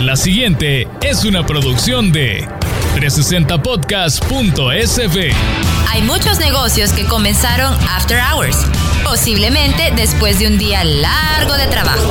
La siguiente es una producción de 360podcast.sv. Hay muchos negocios que comenzaron after hours, posiblemente después de un día largo de trabajo.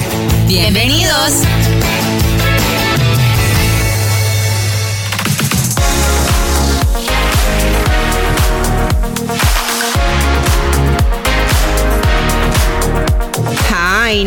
Bienvenidos. Ay,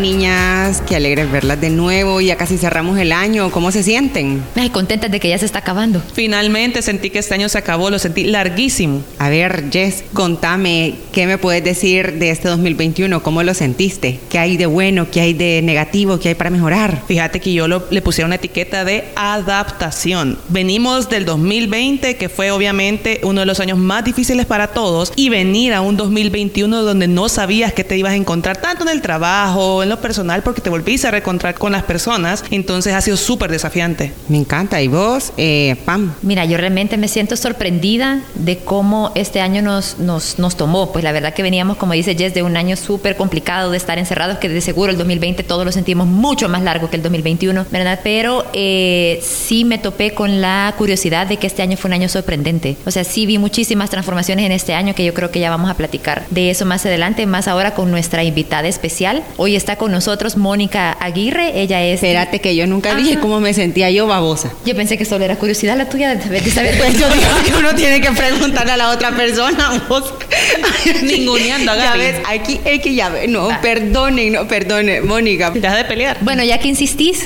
niñas, qué alegre verlas de nuevo. Ya casi cerramos el año. ¿Cómo se sienten? Ay, contentas de que ya se está acabando. Finalmente sentí que este año se acabó, lo sentí larguísimo. A ver, Jess, contame, ¿qué me puedes decir de este 2021? ¿Cómo lo sentiste? ¿Qué hay de bueno? ¿Qué hay de negativo? ¿Qué hay para mejorar? Fíjate que yo lo- le pusiera una etiqueta de adaptación. Venimos del 2020, que fue obviamente uno de los años más difíciles para todos, y venir a un 2021 donde no sabías que te ibas a encontrar tanto en el trabajo, en lo personal, porque te volviste a reencontrar con las personas. Entonces ha sido súper desafiante. Me encanta. ¿Y vos, eh, Pam? Mira, yo realmente me siento sorprendida de cómo este año nos, nos, nos tomó. Pues la verdad que veníamos, como dice Jess, de un año súper complicado de estar encerrados, que de seguro el 2020 todos lo sentimos mucho más largo que el 2021, ¿verdad? Pero eh, sí me topé con la curiosidad de que este año fue un año sorprendente. O sea, sí vi muchísimas transformaciones en este año que yo creo que ya vamos a platicar de eso más adelante, más ahora con nuestra invitada especial. Hoy está con nosotros Mónica Aguirre. Ella es... Espérate que yo nunca dije cómo me sentía yo babosa. Yo pensé que solo era curiosidad la tuya de saber. de saber- Pues yo digo que uno tiene que preguntarle a la otra persona. Vos. Ninguneando a Ya ves, aquí que ya ves. No, Va. perdonen, no, perdonen, Mónica. Deja de pelear. Bueno, ya que insistís,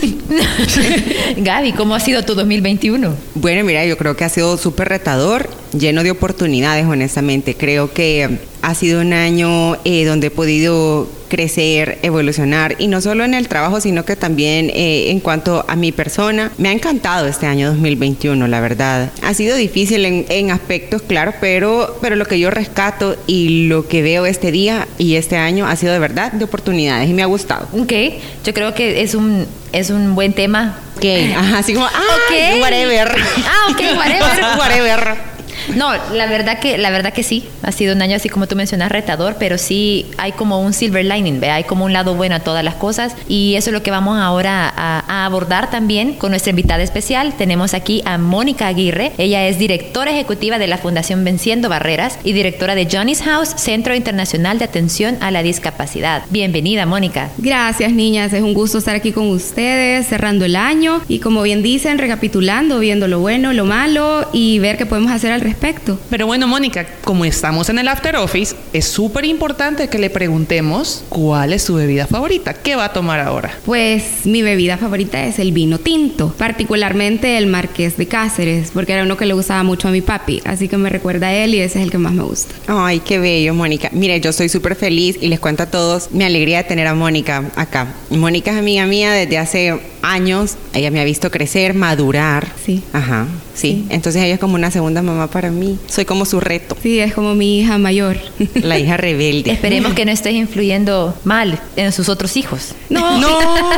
Gaby, ¿cómo ha sido tu 2021? Bueno, mira, yo creo que ha sido súper retador, lleno de oportunidades, honestamente. Creo que ha sido un año eh, donde he podido crecer, evolucionar, y no solo en el trabajo, sino que también eh, en cuanto a mi persona. Me ha encantado este año 2021, la verdad. Ha sido difícil en, en aspectos, claro, pero, pero lo que yo rescato y lo que veo este día y este año ha sido de verdad de oportunidades y me ha gustado. Ok, yo creo que es un, es un buen tema. Ok, ajá, así como, ah, Ok. whatever. Ah, ok, whatever. whatever. No, la verdad que la verdad que sí, ha sido un año así como tú mencionas retador, pero sí hay como un silver lining, ¿ve? hay como un lado bueno a todas las cosas y eso es lo que vamos ahora a, a abordar también con nuestra invitada especial. Tenemos aquí a Mónica Aguirre, ella es directora ejecutiva de la Fundación Venciendo Barreras y directora de Johnny's House, Centro Internacional de Atención a la Discapacidad. Bienvenida, Mónica. Gracias, niñas. Es un gusto estar aquí con ustedes, cerrando el año y, como bien dicen, recapitulando, viendo lo bueno, lo malo y ver qué podemos hacer al respecto. Pero bueno, Mónica, como estamos en el After Office, es súper importante que le preguntemos cuál es su bebida favorita. ¿Qué va a tomar ahora? Pues mi bebida favorita es el vino tinto, particularmente el Marqués de Cáceres, porque era uno que le gustaba mucho a mi papi, así que me recuerda a él y ese es el que más me gusta. Ay, qué bello, Mónica. Mire, yo soy súper feliz y les cuento a todos mi alegría de tener a Mónica acá. Mónica es amiga mía desde hace años. Ella me ha visto crecer, madurar. Sí. Ajá, sí. Entonces ella es como una segunda mamá para mí. Soy como su reto, Sí, es como mi hija mayor. la hija rebelde. Esperemos que no estés influyendo mal en sus otros hijos. No, No.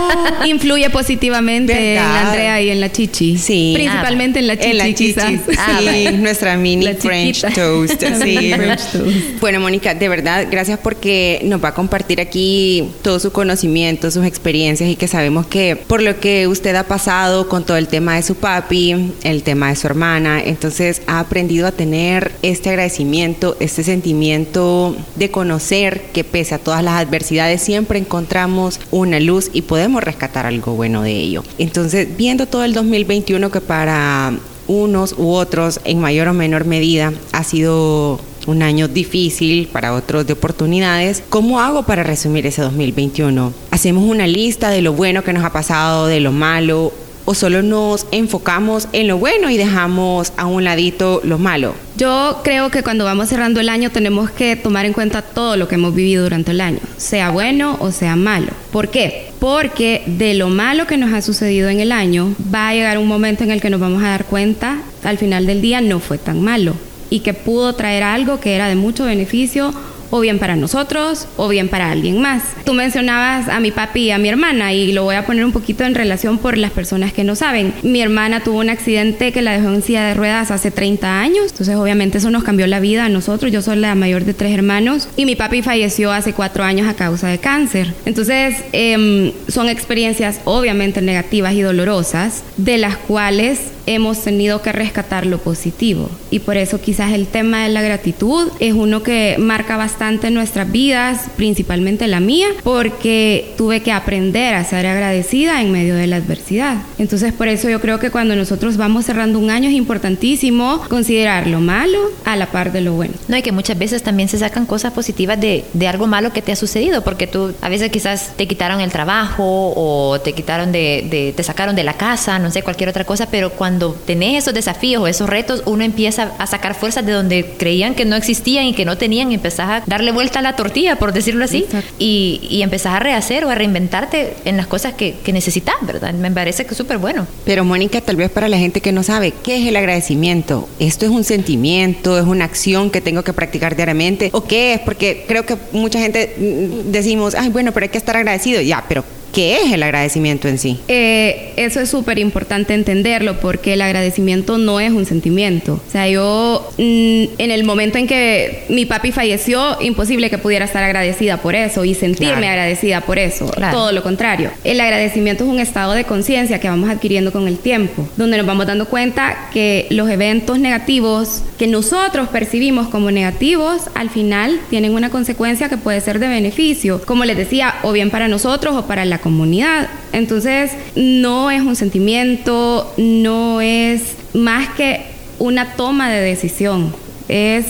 influye positivamente en ¿Verdad? la Andrea y en la Chichi. Sí. Principalmente en la Chichi, en la chichi. quizás. Ah, sí, nuestra mini La French chiquita. toast. Sí. mini French toast. Bueno, Mónica, de verdad, gracias porque nos va a compartir aquí todo su conocimiento, sus experiencias y que sabemos que por lo que usted ha pasado con todo el tema de su papi, el tema de su hermana, entonces ha aprendido a tener este agradecimiento, este sentimiento de conocer que pese a todas las adversidades siempre encontramos una luz y podemos rescatar algo bueno de ello. Entonces, viendo todo el 2021 que para unos u otros en mayor o menor medida ha sido un año difícil, para otros de oportunidades. ¿Cómo hago para resumir ese 2021? Hacemos una lista de lo bueno que nos ha pasado, de lo malo o solo nos enfocamos en lo bueno y dejamos a un ladito lo malo? Yo creo que cuando vamos cerrando el año tenemos que tomar en cuenta todo lo que hemos vivido durante el año, sea bueno o sea malo. ¿Por qué? Porque de lo malo que nos ha sucedido en el año va a llegar un momento en el que nos vamos a dar cuenta al final del día no fue tan malo y que pudo traer algo que era de mucho beneficio o bien para nosotros o bien para alguien más. Tú mencionabas a mi papi y a mi hermana y lo voy a poner un poquito en relación por las personas que no saben. Mi hermana tuvo un accidente que la dejó en silla de ruedas hace 30 años, entonces obviamente eso nos cambió la vida a nosotros. Yo soy la mayor de tres hermanos y mi papi falleció hace cuatro años a causa de cáncer. Entonces em, son experiencias obviamente negativas y dolorosas de las cuales hemos tenido que rescatar lo positivo. Y por eso quizás el tema de la gratitud es uno que marca bastante nuestras vidas, principalmente la mía, porque tuve que aprender a ser agradecida en medio de la adversidad. Entonces por eso yo creo que cuando nosotros vamos cerrando un año es importantísimo considerar lo malo a la par de lo bueno. No, y que muchas veces también se sacan cosas positivas de, de algo malo que te ha sucedido, porque tú a veces quizás te quitaron el trabajo o te quitaron de, de te sacaron de la casa, no sé, cualquier otra cosa, pero cuando tenés esos desafíos o esos retos, uno empieza a sacar fuerzas de donde creían que no existían y que no tenían y empezás a darle vuelta a la tortilla, por decirlo así, y, y, empezás a rehacer o a reinventarte en las cosas que, que necesitas, ¿verdad? Me parece que es súper bueno. Pero Mónica, tal vez para la gente que no sabe, ¿qué es el agradecimiento? ¿Esto es un sentimiento, es una acción que tengo que practicar diariamente? ¿O qué es? Porque creo que mucha gente mm, decimos, ay, bueno, pero hay que estar agradecido. Ya, pero ¿Qué es el agradecimiento en sí? Eh, eso es súper importante entenderlo porque el agradecimiento no es un sentimiento. O sea, yo mm, en el momento en que mi papi falleció, imposible que pudiera estar agradecida por eso y sentirme agradecida por eso. Todo lo contrario. El agradecimiento es un estado de conciencia que vamos adquiriendo con el tiempo, donde nos vamos dando cuenta que los eventos negativos que nosotros percibimos como negativos, al final tienen una consecuencia que puede ser de beneficio, como les decía, o bien para nosotros o para la comunidad. Entonces, no es un sentimiento, no es más que una toma de decisión, es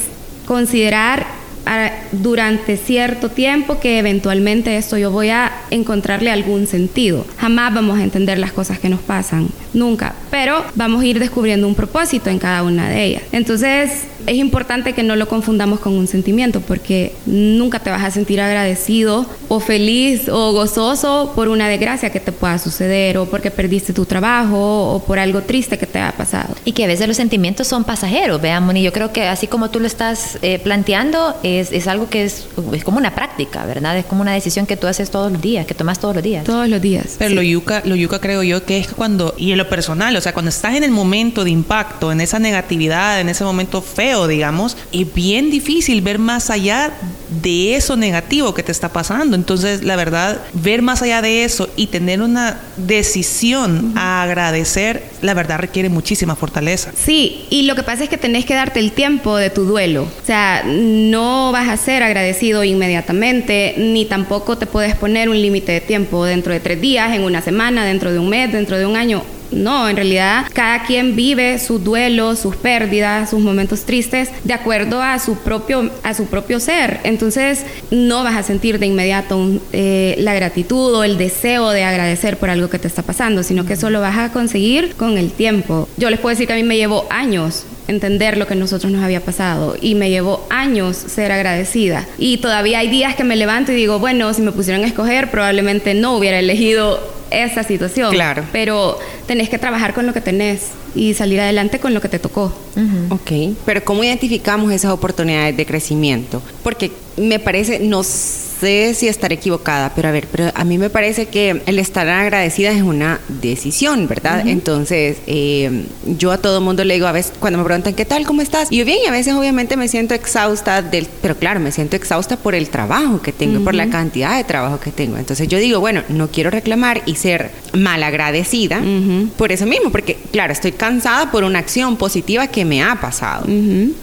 considerar durante cierto tiempo que eventualmente esto yo voy a encontrarle algún sentido. Jamás vamos a entender las cosas que nos pasan, nunca, pero vamos a ir descubriendo un propósito en cada una de ellas. Entonces, es importante que no lo confundamos con un sentimiento porque nunca te vas a sentir agradecido o feliz o gozoso por una desgracia que te pueda suceder o porque perdiste tu trabajo o por algo triste que te haya pasado. Y que a veces los sentimientos son pasajeros, veamos, y yo creo que así como tú lo estás eh, planteando, es, es, algo que es, es, como una práctica, ¿verdad? Es como una decisión que tú haces todos los días, que tomas todos los días. Todos los días. Pero lo yuca, lo yuca creo yo que es cuando, y en lo personal, o sea, cuando estás en el momento de impacto, en esa negatividad, en ese momento feo, digamos, es bien difícil ver más allá de eso negativo que te está pasando. Entonces, la verdad, ver más allá de eso y tener una decisión a agradecer, la verdad requiere muchísima fortaleza. Sí, y lo que pasa es que tenés que darte el tiempo de tu duelo. O sea, no vas a ser agradecido inmediatamente, ni tampoco te puedes poner un límite de tiempo dentro de tres días, en una semana, dentro de un mes, dentro de un año. No, en realidad cada quien vive su duelo, sus pérdidas, sus momentos tristes de acuerdo a su propio, a su propio ser. Entonces no vas a sentir de inmediato eh, la gratitud o el deseo de agradecer por algo que te está pasando, sino que eso lo vas a conseguir con el tiempo. Yo les puedo decir que a mí me llevó años entender lo que a nosotros nos había pasado y me llevó años ser agradecida. Y todavía hay días que me levanto y digo, bueno, si me pusieran a escoger, probablemente no hubiera elegido esa situación. Claro. Pero tenés que trabajar con lo que tenés y salir adelante con lo que te tocó. Ok, pero ¿cómo identificamos esas oportunidades de crecimiento? Porque me parece, no sé si estaré equivocada, pero a ver, pero a mí me parece que el estar agradecida es una decisión, ¿verdad? Entonces, eh, yo a todo mundo le digo a veces, cuando me preguntan, ¿qué tal? ¿Cómo estás? Y yo bien, y a veces obviamente me siento exhausta, del, pero claro, me siento exhausta por el trabajo que tengo, por la cantidad de trabajo que tengo. Entonces yo digo, bueno, no quiero reclamar y ser mal agradecida por eso mismo, porque claro, estoy cansada por una acción positiva que me ha pasado.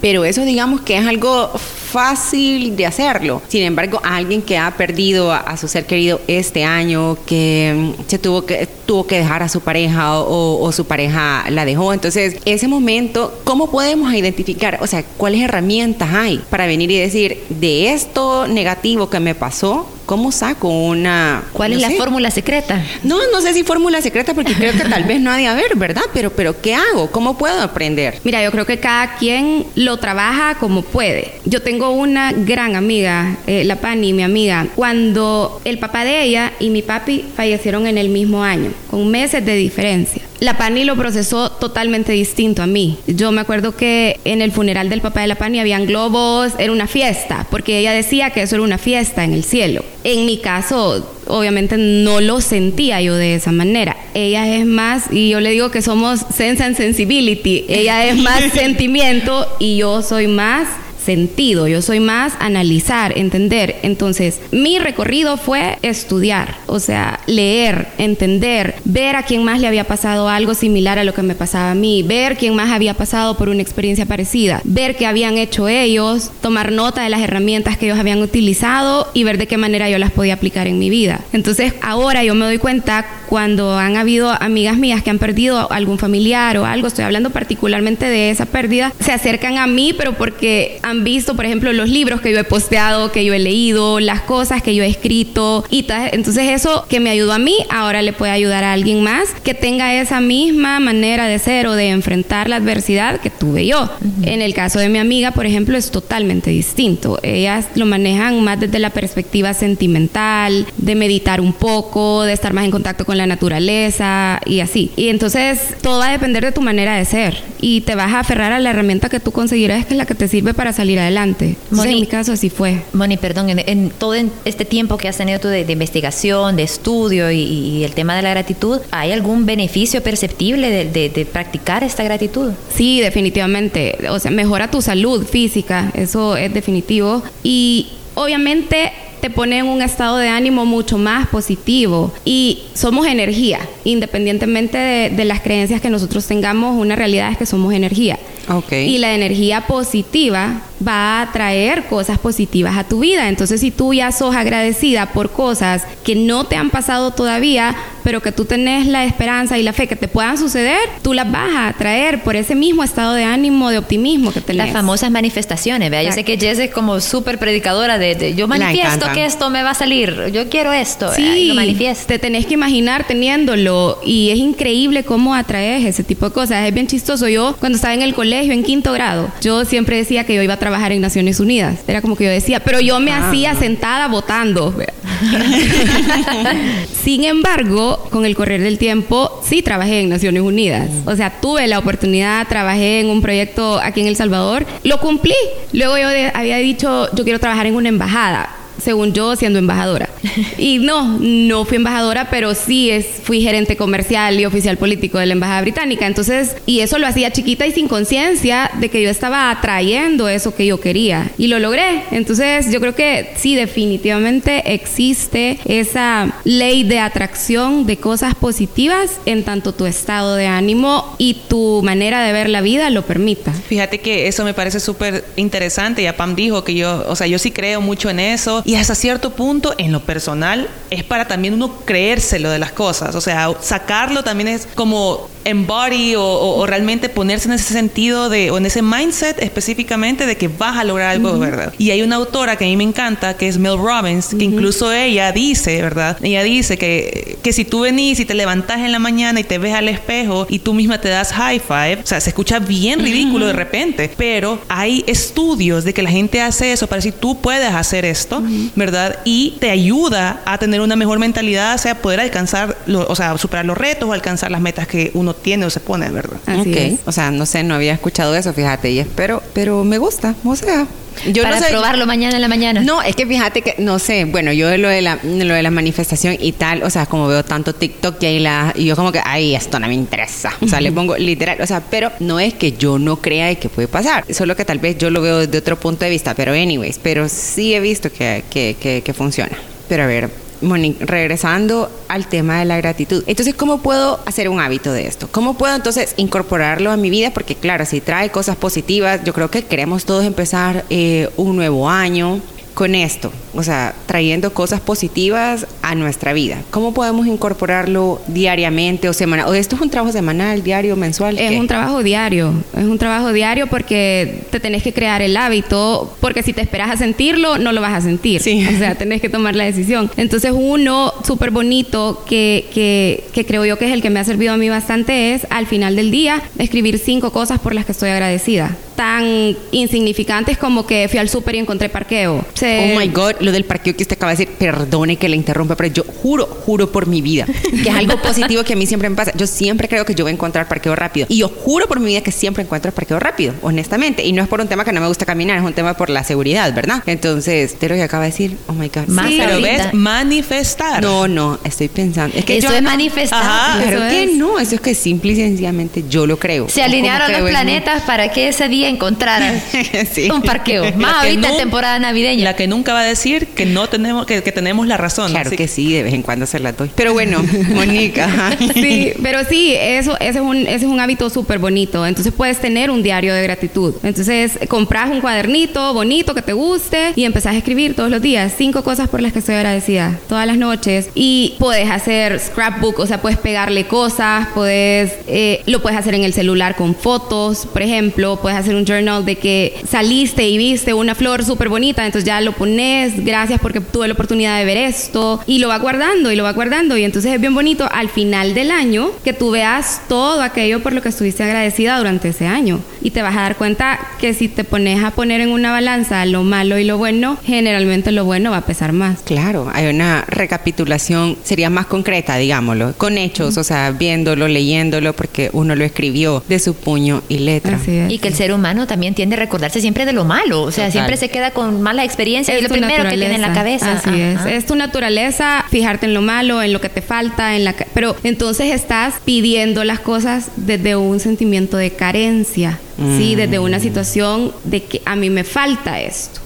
Pero eso digamos que es algo fácil de hacerlo. Sin embargo, alguien que ha perdido a, su ser querido este año, que mm, se tuvo que, tuvo que dejar a su pareja o, su pareja la dejó. Entonces, ese momento, ¿cómo podemos identificar? O sea, ¿cuáles herramientas hay para venir y decir, de esto negativo que me pasó, ¿Cómo saco una... ¿Cuál no es la fórmula secreta? No, no sé si fórmula secreta porque creo que tal vez no ha de haber, ¿verdad? Pero, pero ¿qué hago? ¿Cómo puedo aprender? Mira, yo creo que cada quien lo trabaja como puede. Yo tengo una gran amiga, eh, la Pani, mi amiga, cuando el papá de ella y mi papi fallecieron en el mismo año, con meses de diferencia. La Pani lo procesó totalmente distinto a mí. Yo me acuerdo que en el funeral del papá de la Pani habían globos, era una fiesta, porque ella decía que eso era una fiesta en el cielo. En mi caso, obviamente no lo sentía yo de esa manera. Ella es más, y yo le digo que somos sense and sensibility, ella es más sentimiento y yo soy más sentido, yo soy más analizar, entender. Entonces, mi recorrido fue estudiar, o sea, leer, entender, ver a quién más le había pasado algo similar a lo que me pasaba a mí, ver quién más había pasado por una experiencia parecida, ver qué habían hecho ellos, tomar nota de las herramientas que ellos habían utilizado y ver de qué manera yo las podía aplicar en mi vida. Entonces, ahora yo me doy cuenta cuando han habido amigas mías que han perdido algún familiar o algo, estoy hablando particularmente de esa pérdida, se acercan a mí, pero porque han visto, por ejemplo, los libros que yo he posteado, que yo he leído, las cosas que yo he escrito y tal. Entonces eso que me ayudó a mí, ahora le puede ayudar a alguien más que tenga esa misma manera de ser o de enfrentar la adversidad que tuve yo. En el caso de mi amiga, por ejemplo, es totalmente distinto. Ellas lo manejan más desde la perspectiva sentimental, de meditar un poco, de estar más en contacto con la naturaleza y así. Y entonces todo va a depender de tu manera de ser y te vas a aferrar a la herramienta que tú consideras que es la que te sirve para salir adelante. Entonces, Moni- en mi caso así fue. Moni, perdón, en, en todo este tiempo que has tenido tú de, de investigación, de estudio y, y el tema de la gratitud, ¿hay algún beneficio perceptible de, de- de practicar esta gratitud? Sí, definitivamente. O sea, mejora tu salud física, eso es definitivo. Y obviamente te pone en un estado de ánimo mucho más positivo. Y somos energía, independientemente de, de las creencias que nosotros tengamos, una realidad es que somos energía. Ok. Y la energía positiva va a traer cosas positivas a tu vida. Entonces, si tú ya sos agradecida por cosas que no te han pasado todavía, pero que tú tenés la esperanza y la fe que te puedan suceder, tú las vas a traer por ese mismo estado de ánimo, de optimismo que tenés. Las famosas manifestaciones, ¿vea? Yo sé que Jess es como súper predicadora de, de, yo manifiesto que esto me va a salir, yo quiero esto, Sí, y lo manifiesto. te tenés que imaginar teniéndolo y es increíble cómo atraes ese tipo de cosas. Es bien chistoso. Yo cuando estaba en el colegio en quinto grado, yo siempre decía que yo iba a trabajar en Naciones Unidas. Era como que yo decía, pero yo me hacía sentada votando. Sin embargo, con el correr del tiempo, sí trabajé en Naciones Unidas. O sea, tuve la oportunidad, trabajé en un proyecto aquí en El Salvador, lo cumplí. Luego yo de- había dicho, yo quiero trabajar en una embajada según yo, siendo embajadora. Y no, no fui embajadora, pero sí es, fui gerente comercial y oficial político de la Embajada Británica. Entonces, y eso lo hacía chiquita y sin conciencia de que yo estaba atrayendo eso que yo quería. Y lo logré. Entonces, yo creo que sí, definitivamente existe esa ley de atracción de cosas positivas en tanto tu estado de ánimo y tu manera de ver la vida lo permita. Fíjate que eso me parece súper interesante. Ya Pam dijo que yo, o sea, yo sí creo mucho en eso. Y hasta cierto punto, en lo personal, es para también uno creérselo de las cosas. O sea, sacarlo también es como embody o, o- o realmente ponerse en ese sentido de, o en ese mindset específicamente de que vas a lograr algo, ¿verdad? Y hay una autora que a mí me encanta, que es Mel Robbins, que incluso ella dice, ¿verdad? Ella dice que, que si tú venís y te levantás en la mañana y te ves al espejo y tú misma te das high five, o sea, se escucha bien ridículo de repente, pero hay estudios de que la gente hace eso para decir tú puedes hacer esto, ¿verdad? Y te ayuda a tener una mejor mentalidad, o sea, poder alcanzar, lo- o sea, superar los retos o alcanzar las metas que uno tiene o se pone, ¿verdad? Así ok. es. O sea, no sé, no había escuchado eso, fíjate, y espero, pero me gusta, o sea. Yo Para no sé, probarlo mañana en la mañana. No, es que fíjate que, no sé, bueno, yo de lo de la, lo de la manifestación y tal, o sea, como veo tanto TikTok y ahí la, y yo como que, ay, esto no me interesa. O sea, le pongo literal, o sea, pero no es que yo no crea de que puede pasar, solo que tal vez yo lo veo desde otro punto de vista, pero anyways, pero sí he visto que, que, que, que funciona. Pero a ver, Moni, regresando al tema de la gratitud. Entonces, ¿cómo puedo hacer un hábito de esto? ¿Cómo puedo entonces incorporarlo a mi vida? Porque claro, si trae cosas positivas, yo creo que queremos todos empezar eh, un nuevo año con esto. O sea, trayendo cosas positivas a nuestra vida. ¿Cómo podemos incorporarlo diariamente o semanal? ¿O esto es un trabajo semanal, diario, mensual? Es ¿Qué? un trabajo diario, es un trabajo diario porque te tenés que crear el hábito, porque si te esperas a sentirlo, no lo vas a sentir. Sí. O sea, tenés que tomar la decisión. Entonces, uno súper bonito que, que, que creo yo que es el que me ha servido a mí bastante es al final del día escribir cinco cosas por las que estoy agradecida. Tan insignificantes como que fui al súper y encontré parqueo. Se- Oh my God, lo del parqueo que usted acaba de decir, perdone que le interrumpa, pero yo juro, juro por mi vida, que es algo positivo que a mí siempre me pasa. Yo siempre creo que yo voy a encontrar parqueo rápido. Y yo juro por mi vida que siempre encuentro parqueo rápido, honestamente. Y no es por un tema que no me gusta caminar, es un tema por la seguridad, ¿verdad? Entonces, de lo que acaba de decir, oh my God. Más sí. Pero ves, manifestar. No, no, estoy pensando. Es que Eso yo es no- manifestar. Ajá, Claro que no, eso es que simple y sencillamente yo lo creo. Se alinearon los planetas para que ese día encontraran Sí. un parqueo. La Más que ahorita en temporada navideña. La que nunca va a decir que no tenemos, que, que tenemos la razón. Claro Así que sí, de vez en cuando se la doy. Pero bueno, Mónica. Sí, pero sí, eso, ese, es un, ese es un hábito súper bonito. Entonces puedes tener un diario de gratitud. Entonces compras un cuadernito bonito que te guste y empezás a escribir todos los días cinco cosas por las que estoy agradecida, todas las noches. Y puedes hacer scrapbook, o sea, puedes pegarle cosas, puedes, eh, lo puedes hacer en el celular con fotos, por ejemplo, puedes hacer un journal de que saliste y viste una flor súper bonita, entonces ya lo pones, gracias porque tuve la oportunidad de ver esto, y lo va guardando y lo va guardando, y entonces es bien bonito al final del año que tú veas todo aquello por lo que estuviste agradecida durante ese año, y te vas a dar cuenta que si te pones a poner en una balanza lo malo y lo bueno, generalmente lo bueno va a pesar más. Claro, hay una recapitulación, sería más concreta, digámoslo, con hechos, o sea, viéndolo, leyéndolo, porque uno lo escribió de su puño y letra. Así es. Y que el ser humano también tiende a recordarse siempre de lo malo. O sea, Total. siempre se queda con malas experiencias y Es lo tu primero que tiene en la naturaleza. cabeza. Así Ajá. es. Es tu naturaleza fijarte en lo malo, en lo que te falta, en la ca- pero entonces estás pidiendo las cosas desde un sentimiento de carencia, sí, desde una situación de que a mí me falta esto.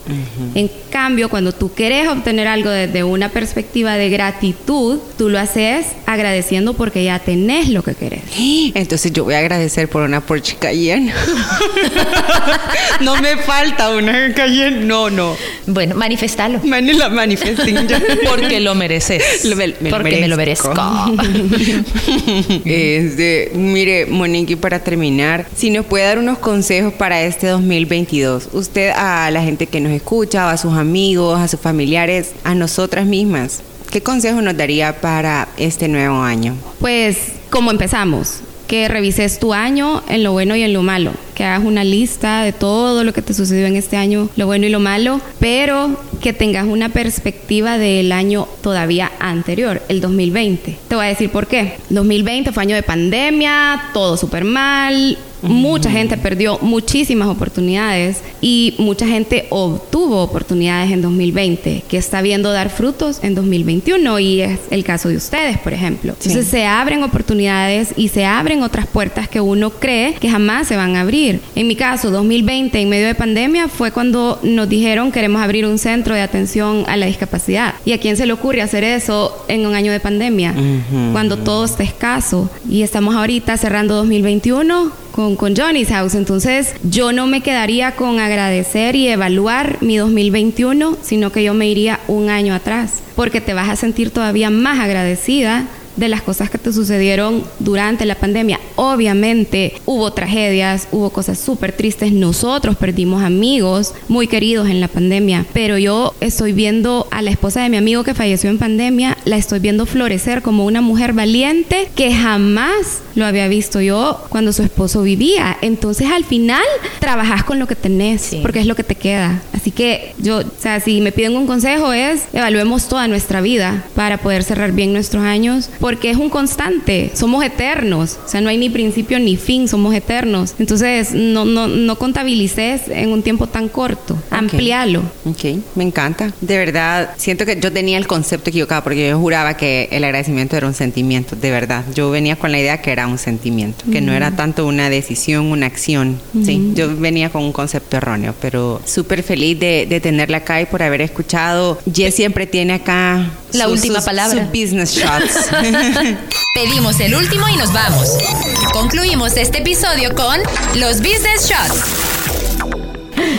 En cambio, cuando tú quieres obtener algo desde una perspectiva de gratitud, tú lo haces agradeciendo porque ya tenés lo que querés. Entonces yo voy a agradecer por una Porsche Cayenne. no me falta una Cayenne, no, no. Bueno, manifestalo. Man, la. Porque lo mereces. Lo- me- me lo porque me lo merezco. Este, mire, Monique, para terminar, si nos puede dar unos consejos para este 2022, usted a la gente que nos escucha, o a sus amigos, a sus familiares, a nosotras mismas, ¿qué consejo nos daría para este nuevo año? Pues, ¿cómo empezamos? Que revises tu año en lo bueno y en lo malo. Que hagas una lista de todo lo que te sucedió en este año, lo bueno y lo malo, pero que tengas una perspectiva del año todavía anterior, el 2020. Te voy a decir por qué. 2020 fue año de pandemia, todo súper mal, Mucha gente perdió muchísimas oportunidades y mucha gente obtuvo oportunidades en 2020 que está viendo dar frutos en 2021 y es el caso de ustedes, por ejemplo. Entonces se abren oportunidades y se abren otras puertas que uno cree que jamás se van a abrir. En mi caso, 2020 en medio de pandemia fue cuando nos dijeron queremos abrir un centro de atención a la discapacidad. ¿Y a quién se le ocurre hacer eso en un año de pandemia? Cuando todo está escaso y estamos ahorita cerrando 2021 con, con Johnny's House. Entonces, yo no me quedaría con agradecer y evaluar mi 2021, sino que yo me iría un año atrás, porque te vas a sentir todavía más agradecida de las cosas que te sucedieron durante la pandemia. Obviamente hubo tragedias, hubo cosas súper tristes. Nosotros perdimos amigos muy queridos en la pandemia, pero yo estoy viendo a la esposa de mi amigo que falleció en pandemia, la estoy viendo florecer como una mujer valiente que jamás lo había visto yo cuando su esposo vivía. Entonces al final trabajas con lo que tenés, Sí. porque es lo que te queda. Así que yo, o sea, si me piden un consejo es evaluemos toda nuestra vida para poder cerrar bien nuestros años, porque es un constante, somos eternos, o sea, no hay ni principio ni fin, somos eternos. Entonces no, no, no contabilices en un tiempo tan corto, amplialo. Ok, me encanta. De verdad, siento que yo tenía el concepto equivocado porque yo juraba que el agradecimiento era un sentimiento, de verdad. Yo venía con la idea que era un sentimiento, que no era tanto una decisión, una acción. Sí, yo venía con un concepto erróneo, pero súper feliz de, de tenerla acá y por haber escuchado. Jess siempre tiene acá La última palabra. Business shots. Pedimos el último y nos vamos. Concluimos este episodio con los Business Shots.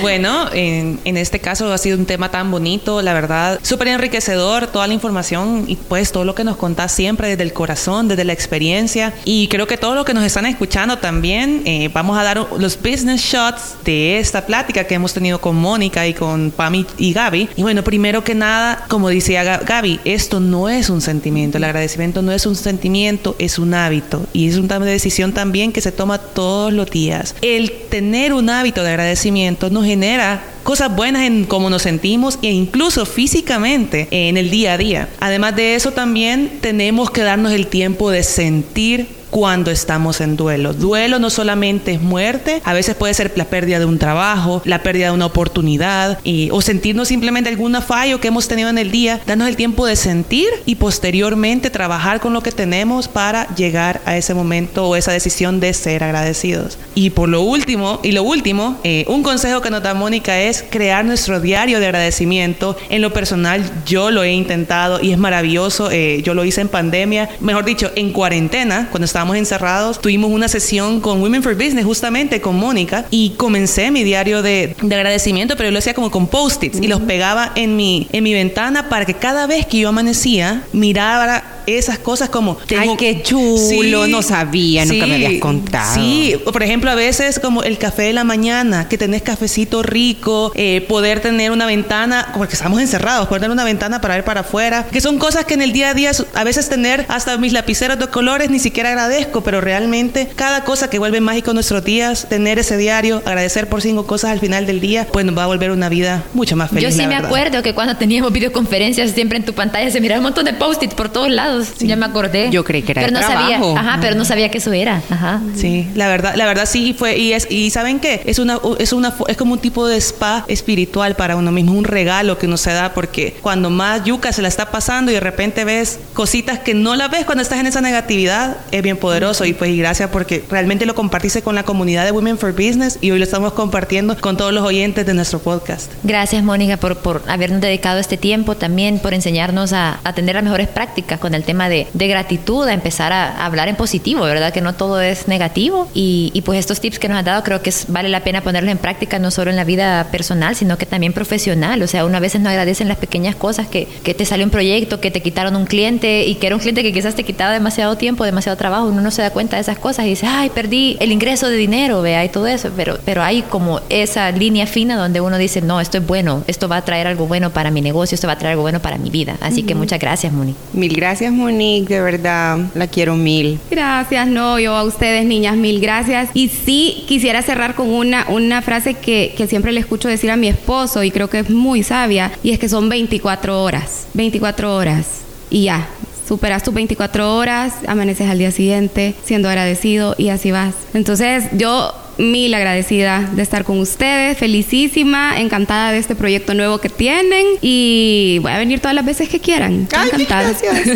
Bueno, en, este caso ha sido un tema tan bonito, la verdad, súper enriquecedor, toda la información y pues todo lo que nos contás siempre desde el corazón, desde la experiencia. Y creo que todos los que nos están escuchando también, eh, vamos a dar los business shots de esta plática que hemos tenido con Mónica y con Pami y Gaby. Y bueno, primero que nada, como decía Gaby, esto no es un sentimiento, el agradecimiento no es un sentimiento, es un hábito y es una decisión también que se toma todos los días. El tener un hábito de agradecimiento nos genera cosas buenas en cómo nos sentimos e incluso físicamente en el día a día. Además de eso también tenemos que darnos el tiempo de sentir cuando estamos en duelo. Duelo no solamente es muerte, a veces puede ser la pérdida de un trabajo, la pérdida de una oportunidad y, o sentirnos simplemente algún fallo que hemos tenido en el día, darnos el tiempo de sentir y posteriormente trabajar con lo que tenemos para llegar a ese momento o esa decisión de ser agradecidos. Y por lo último, y lo último, eh, un consejo que nos da Mónica es crear nuestro diario de agradecimiento. En lo personal, yo lo he intentado y es maravilloso. Eh, yo lo hice en pandemia, mejor dicho, en cuarentena, cuando estábamos encerrados, tuvimos una sesión con Women for Business, justamente con Mónica, y comencé mi diario de, de agradecimiento, pero yo lo hacía como con post-its y los pegaba en mi, en mi ventana para que cada vez que yo amanecía, mirara esas cosas como ay qué chulo no sabía nunca me habías contado sí por ejemplo a veces como el café de la mañana que tenés cafecito rico eh, poder tener una ventana como que estamos encerrados poder tener una ventana para ver para afuera que son cosas que en el día a día a veces tener hasta mis lapiceros de colores ni siquiera agradezco pero realmente cada cosa que vuelve mágico nuestros días tener ese diario agradecer por cinco cosas al final del día pues nos va a volver una vida mucho más feliz yo sí me acuerdo que cuando teníamos videoconferencias siempre en tu pantalla se miraba un montón de post-its por todos lados. Ya me acordé. Yo creí que era pero no sabía, ajá, pero no sabía que eso era, ajá. Sí, la verdad, la verdad sí fue y es y saben qué, es una es una es como un tipo de spa espiritual para uno mismo, un regalo que uno se da porque cuando más yuca se la está pasando y de repente ves cositas que no la ves cuando estás en esa negatividad, es bien poderoso y pues y gracias porque realmente lo compartiste con la comunidad de Women for Business y hoy lo estamos compartiendo con todos los oyentes de nuestro podcast. Gracias Mónica por, por habernos dedicado este tiempo también, por enseñarnos a, a tener las mejores prácticas con el tema de, gratitud, a empezar a, hablar en positivo, ¿verdad? Que no todo es negativo. Y, pues estos tips que nos han dado creo que vale la pena ponerlos en práctica no solo en la vida personal, sino que también profesional. O sea, uno a veces no agradecen las pequeñas cosas, que, que te sale un proyecto, que te quitaron un cliente y que era un cliente que quizás te quitaba demasiado tiempo, demasiado trabajo. Uno no se da cuenta de esas cosas y dice, ay, perdí el ingreso de dinero, vea, y todo eso. Pero, pero hay como esa línea fina donde uno dice, no, esto es bueno, esto va a traer algo bueno para mi negocio, esto va a traer algo bueno para mi vida. Así que muchas gracias, Moni. Mil gracias, Moni de verdad, la quiero mil. Gracias, no, yo a ustedes, niñas, mil gracias. Y sí, quisiera cerrar con una, una frase que, que siempre le escucho decir a mi esposo y creo que es muy sabia, y es que son 24 horas, 24 horas. Y ya, superas tus 24 horas, amaneces al día siguiente siendo agradecido y así vas. Entonces yo mil agradecida de estar con ustedes, felicísima, encantada de este proyecto nuevo que tienen y voy a venir todas las veces que quieran. encantada.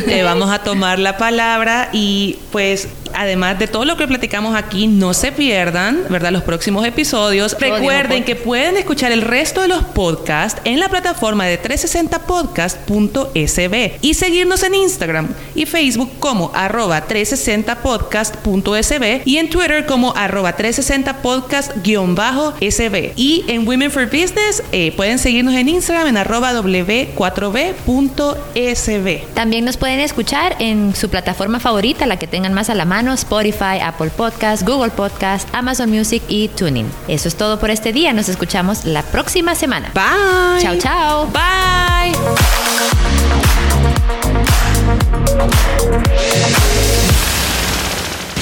Te vamos a tomar la palabra y pues además de todo lo que platicamos aquí, no se pierdan, ¿verdad? Los próximos episodios. Recuerden que pueden escuchar el resto de los podcasts en la plataforma de 360podcast.sb y seguirnos en Instagram y Facebook como arroba 360podcast.sb y en Twitter como arroba 360podcast-sb. Y en Women for Business eh, pueden seguirnos en Instagram en arroba w4b.sb. También nos pueden escuchar en su plataforma favorita, la que tengan más a la mano Spotify, Apple Podcast, Google Podcast, Amazon Music y Tuning. Eso es todo por este día. Nos escuchamos la próxima semana. Bye. Chao, chao. Bye.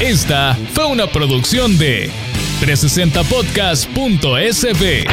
Esta fue una producción de 360podcast.sb.